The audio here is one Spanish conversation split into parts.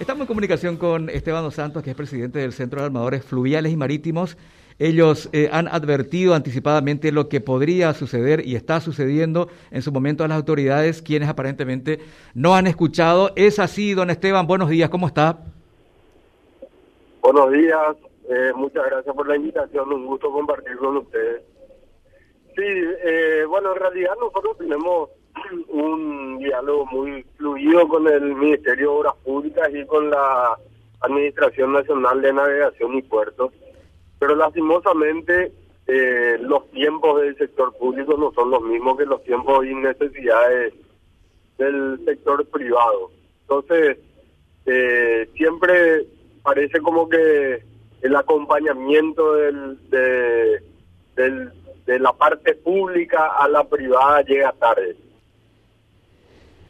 Estamos en comunicación con Esteban Dos Santos, que es presidente del Centro de Armadores Fluviales y Marítimos. Ellos eh, han advertido anticipadamente lo que podría suceder y está sucediendo en su momento a las autoridades, quienes aparentemente no han escuchado. Es así, don Esteban, buenos días, ¿cómo está? Buenos días, eh, muchas gracias por la invitación, un gusto compartir con ustedes. Sí, eh, bueno, en realidad nosotros tenemos un diálogo muy fluido con el Ministerio de Obras Públicas y con la Administración Nacional de Navegación y Puertos, pero lastimosamente eh, los tiempos del sector público no son los mismos que los tiempos y necesidades del sector privado. Entonces, eh, siempre parece como que el acompañamiento del, de, de la parte pública a la privada llega tarde.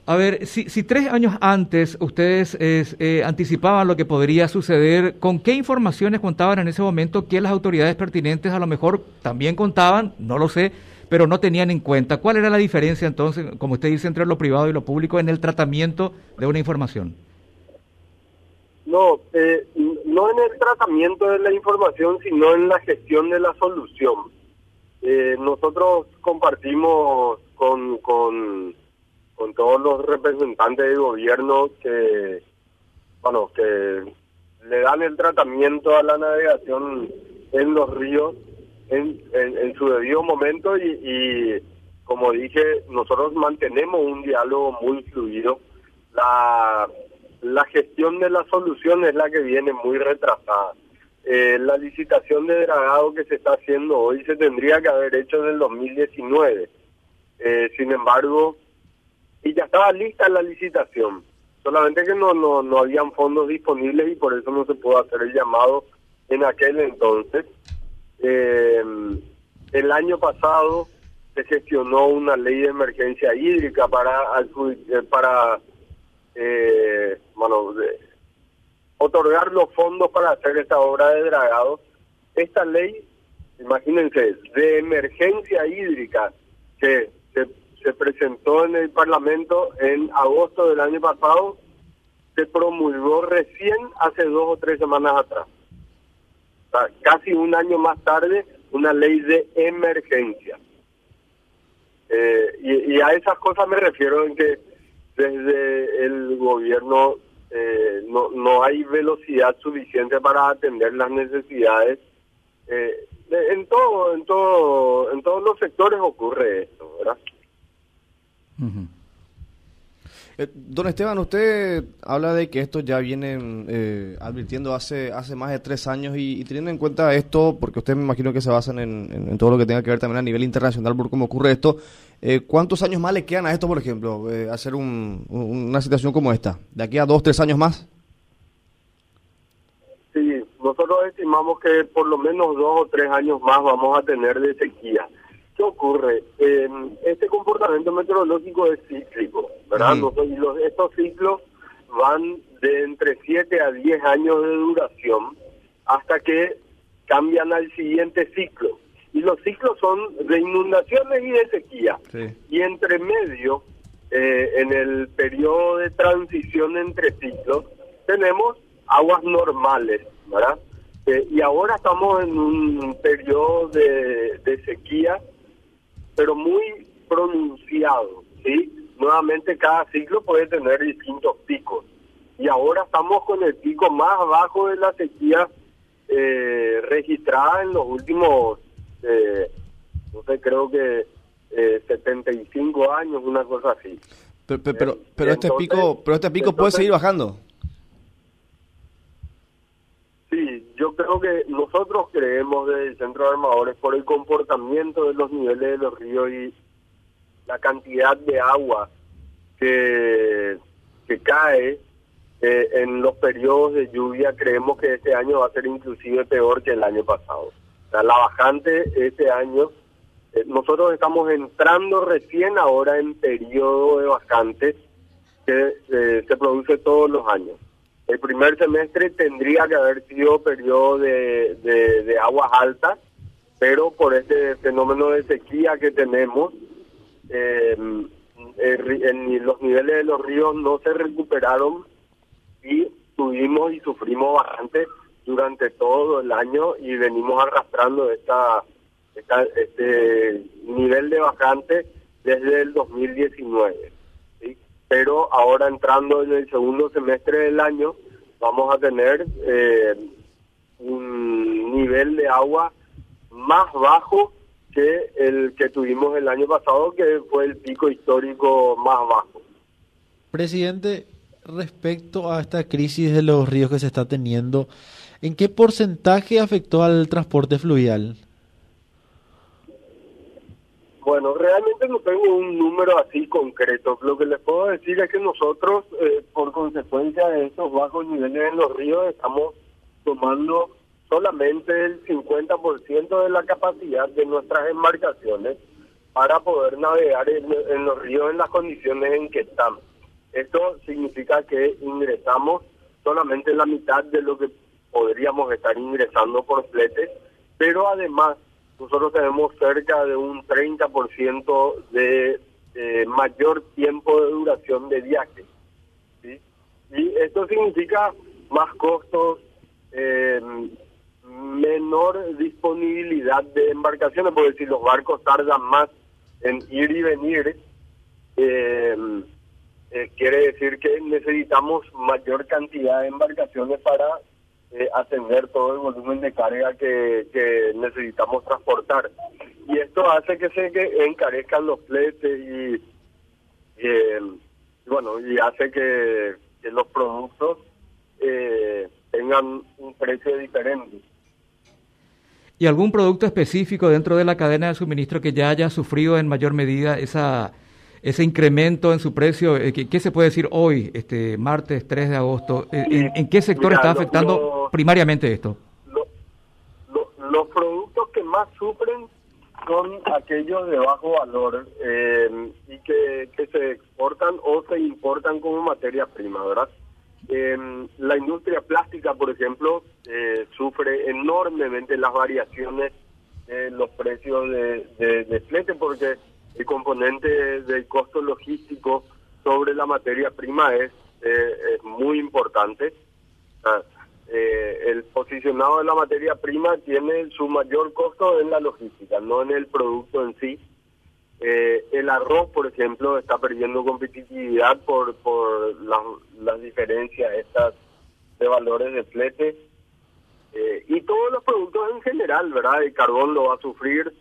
A ver, si, si tres años antes ustedes eh, anticipaban lo que podría suceder, ¿con qué informaciones contaban en ese momento que las autoridades pertinentes a lo mejor también contaban? No lo sé, pero no tenían en cuenta. ¿Cuál era la diferencia entonces, como usted dice, entre lo privado y lo público en el tratamiento de una información? No, eh, no en el tratamiento de la información, sino en la gestión de la solución. Eh, nosotros compartimos con, con con todos los representantes del gobierno que, bueno, que le dan el tratamiento a la navegación en los ríos en, en, su debido momento y, como dije, nosotros mantenemos un diálogo muy fluido. La, la gestión de la solución es la que viene muy retrasada. Eh, la licitación de dragado que se está haciendo hoy se tendría que haber hecho en el 2019. Eh, sin embargo, y ya estaba lista la licitación. Solamente que no, no, no habían fondos disponibles y por eso no se pudo hacer el llamado en aquel entonces. Eh, el año pasado se gestionó una ley de emergencia hídrica para eh, para eh, bueno, otorgar los fondos para hacer esta obra de dragado. Esta ley, imagínense, de emergencia hídrica que se se presentó en el Parlamento en agosto del año pasado, se promulgó recién hace dos o tres semanas atrás. casi un año más tarde, una ley de emergencia. Eh, y, a esas cosas me refiero en que desde el gobierno eh, no, no hay velocidad suficiente para atender las necesidades. Eh, en todo, en todo, en todos los sectores ocurre esto, ¿verdad? Eh, don Esteban, usted habla de que esto ya viene eh, advirtiendo hace hace más de tres años y, teniendo en cuenta esto, porque usted me imagino que se basan en, todo lo que tenga que ver también a nivel internacional por cómo ocurre esto, eh, ¿cuántos años más le quedan a esto, por ejemplo, hacer una situación como esta? ¿De aquí a dos, tres años más? Sí, nosotros estimamos que por lo menos dos o tres años más vamos a tener de sequía. ¿Qué ocurre? este comportamiento meteorológico es cíclico, ¿verdad? los, estos ciclos van de entre 7 a 10 años de duración hasta que cambian al siguiente ciclo. Y los ciclos son de inundaciones y de sequía. Y entre medio, eh, en el periodo de transición entre ciclos, tenemos aguas normales, ¿verdad? Eh, y ahora estamos en un periodo de, de sequía pero muy pronunciado, ¿sí? Nuevamente cada ciclo puede tener distintos picos. Y ahora estamos con el pico más bajo de la sequía eh, registrada en los últimos, eh, no sé, creo que eh, 75 años, una cosa así. Pero, pero, pero este pico, pero este pico puede seguir bajando. Sí, yo creo que nosotros creemos desde el Centro de Armadores por el comportamiento de los niveles de los ríos y la cantidad de agua que, que cae eh, en los periodos de lluvia, creemos que este año va a ser inclusive peor que el año pasado. la bajante este año, eh, nosotros estamos entrando recién ahora en periodo de vacantes que eh, se produce todos los años. El primer semestre tendría que haber sido periodo de, aguas altas, pero por este fenómeno de sequía que tenemos, eh, los niveles de los ríos no se recuperaron y tuvimos y sufrimos bastante durante todo el año y venimos arrastrando esta, esta este nivel de bajante desde el 2019. Pero ahora entrando en el segundo semestre del año vamos a tener eh, un nivel de agua más bajo que el que tuvimos el año pasado, que fue el pico histórico más bajo. Presidente, respecto a esta crisis de los ríos que se está teniendo, ¿en qué porcentaje afectó al transporte fluvial? Bueno, realmente no tengo un número así concreto. Lo que les puedo decir es que nosotros, eh, por consecuencia de estos bajos niveles en los ríos, estamos tomando solamente el 50% de la capacidad de nuestras embarcaciones para poder navegar en, en, los ríos en las condiciones en que estamos. Esto significa que ingresamos solamente la mitad de lo que podríamos estar ingresando por flete, pero además nosotros tenemos cerca de un 30% de mayor tiempo de duración de viaje. Y esto significa más costos, eh, menor disponibilidad de embarcaciones, porque si los barcos tardan más en ir y venir, eh, eh, quiere decir que necesitamos mayor cantidad de embarcaciones para eh, atender todo el volumen de carga que, que necesitamos transportar. Y esto hace que se que encarezcan los fletes y, eh, bueno, y hace que, que los productos eh, tengan un precio diferente. ¿Y algún producto específico dentro de la cadena de suministro que ya haya sufrido en mayor medida esa ese incremento en su precio? Eh, ¿Qué, qué se puede decir hoy, este martes 3 de agosto? ¿En, en qué sector Mira, está afectando lo- primariamente esto? Lo- lo- los productos que más sufren son aquellos de bajo valor eh, y que, que se exportan o se importan como materia prima, ¿verdad? Eh, la industria plástica, por ejemplo, eh, sufre enormemente las variaciones de los precios de, de, de flete porque el componente del costo logístico sobre la materia prima es, eh, es muy importante. Ah, eh, el posicionado de la materia prima tiene su mayor costo en la logística, no en el producto en sí. Eh, el arroz, por ejemplo, está perdiendo competitividad por, por las, diferencias estas de valores de flete. Eh, y todos los productos en general, ¿verdad? El carbón lo va a sufrir.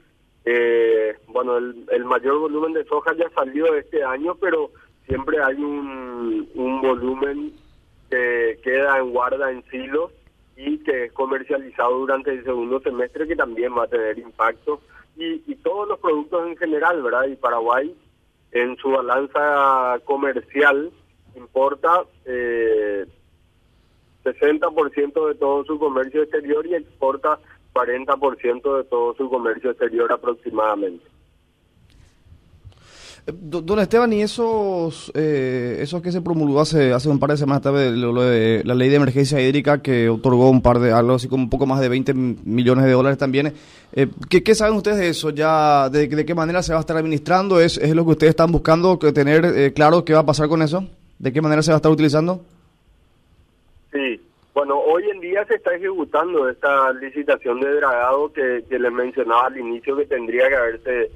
Eh, bueno, el, el mayor volumen de soja ya salió este año, pero siempre hay un, un volumen que queda en guarda en silos y que es comercializado durante el segundo semestre que también va a tener impacto y, y todos los productos en general, ¿verdad? Y Paraguay en su balanza comercial importa eh, 60% de todo su comercio exterior y exporta 40% de todo su comercio exterior aproximadamente. Do- Don Esteban, y esos, eh, esos que se promulgó hace, hace un par de semanas, lo- lo de la ley de emergencia hídrica que otorgó un par de, algo así como un poco más de 20 millones de dólares también. Eh, ¿qué, qué saben ustedes de eso? ya de, de qué manera se va a estar administrando? ¿Es, es lo que ustedes están buscando que tener eh, claro qué va a pasar con eso? ¿De qué manera se va a estar utilizando? Sí, bueno, hoy en día se está ejecutando esta licitación de dragado que, que les mencionaba al inicio que tendría que haberse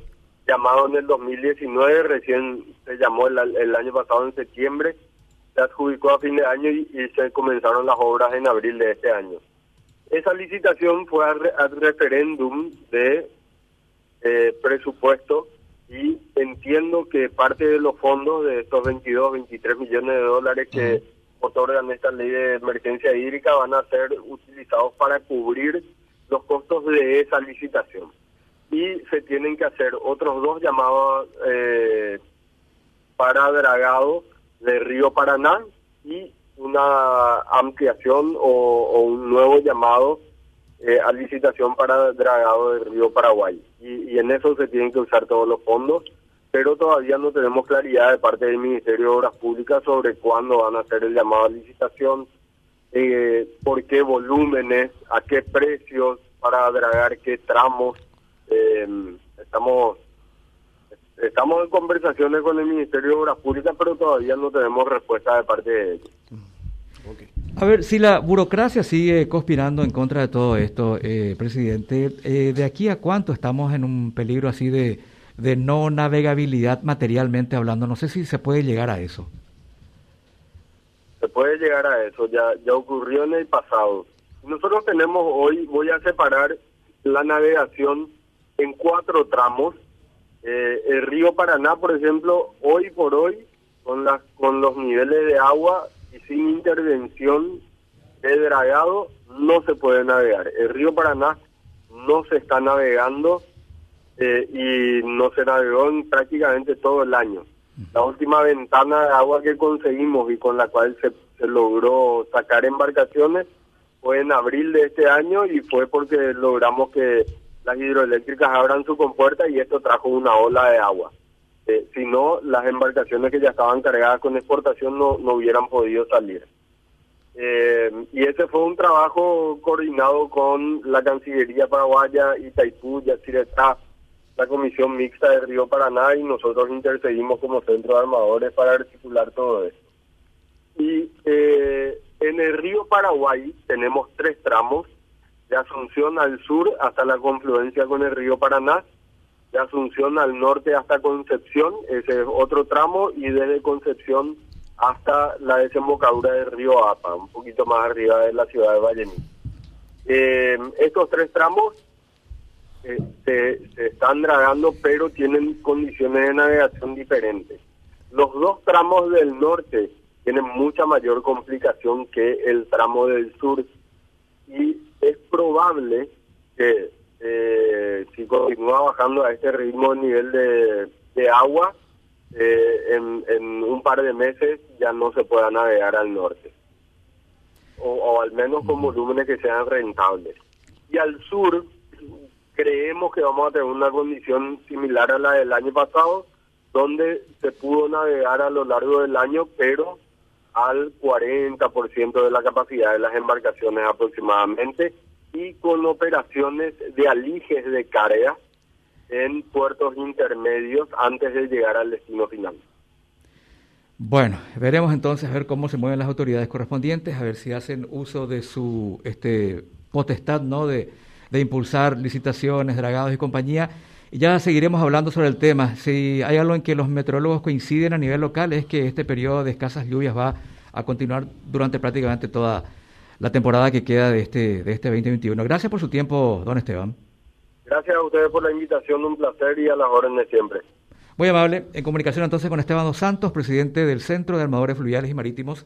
llamado en el 2019, recién se llamó el, el año pasado en septiembre, se adjudicó a fin de año y, y se comenzaron las obras en abril de este año. Esa licitación fue al, al referéndum de eh, presupuesto y entiendo que parte de los fondos de estos 22, 23 millones de dólares que otorgan esta ley de emergencia hídrica van a ser utilizados para cubrir los costos de esa licitación. Y se tienen que hacer otros dos llamados eh, para dragado de Río Paraná y una ampliación o, un nuevo llamado eh, a licitación para dragado de Río Paraguay. Y, y en eso se tienen que usar todos los fondos, pero todavía no tenemos claridad de parte del Ministerio de Obras Públicas sobre cuándo van a hacer el llamado a licitación, eh, por qué volúmenes, a qué precios para dragar qué tramos. Eh, estamos estamos en conversaciones con el Ministerio de Obras Públicas, pero todavía no tenemos respuesta de parte de ellos. A ver, si la burocracia sigue conspirando en contra de todo esto, eh, presidente, eh, ¿de aquí a cuánto estamos en un peligro así de, de no navegabilidad materialmente hablando? No sé si se puede llegar a eso. Se puede llegar a eso, ya, ya ocurrió en el pasado. Nosotros tenemos hoy, voy a separar la navegación en cuatro tramos. Eh, el río Paraná, por ejemplo, hoy por hoy, con, las, con los niveles de agua y sin intervención de dragado, no se puede navegar. El río Paraná no se está navegando eh, y no se navegó en prácticamente todo el año. La última ventana de agua que conseguimos y con la cual se, se logró sacar embarcaciones fue en abril de este año y fue porque logramos que las hidroeléctricas abran su compuerta y esto trajo una ola de agua. Eh, si no, las embarcaciones que ya estaban cargadas con exportación no, no hubieran podido salir. Eh, y ese fue un trabajo coordinado con la Cancillería Paraguaya, Itaipú, Yacyretá, la Comisión Mixta de Río Paraná y nosotros intercedimos como centro de armadores para articular todo esto. Y eh, en el río Paraguay tenemos tres tramos, de Asunción al sur hasta la confluencia con el río Paraná, de Asunción al norte hasta Concepción, ese es otro tramo, y desde Concepción hasta la desembocadura del río Apa, un poquito más arriba de la ciudad de Vallený. Eh, estos tres tramos eh, se, se están dragando, pero tienen condiciones de navegación diferentes. Los dos tramos del norte tiene mucha mayor complicación que el tramo del sur y es probable que eh, si continúa bajando a este ritmo el nivel de, de agua, eh, en, en, un par de meses ya no se pueda navegar al norte, o, o al menos con volúmenes que sean rentables. Y al sur creemos que vamos a tener una condición similar a la del año pasado, donde se pudo navegar a lo largo del año, pero al 40% de la capacidad de las embarcaciones aproximadamente y con operaciones de aliges de carga en puertos intermedios antes de llegar al destino final. Bueno, veremos entonces a ver cómo se mueven las autoridades correspondientes, a ver si hacen uso de su este potestad, ¿no? De, de impulsar licitaciones, dragados y compañía. Ya seguiremos hablando sobre el tema. Si hay algo en que los meteorólogos coinciden a nivel local es que este periodo de escasas lluvias va a continuar durante prácticamente toda la temporada que queda de este, de este 2021. Gracias por su tiempo, don Esteban. Gracias a ustedes por la invitación, un placer y a las órdenes siempre. Muy amable. En comunicación entonces con Esteban Dos Santos, presidente del Centro de Armadores Fluviales y Marítimos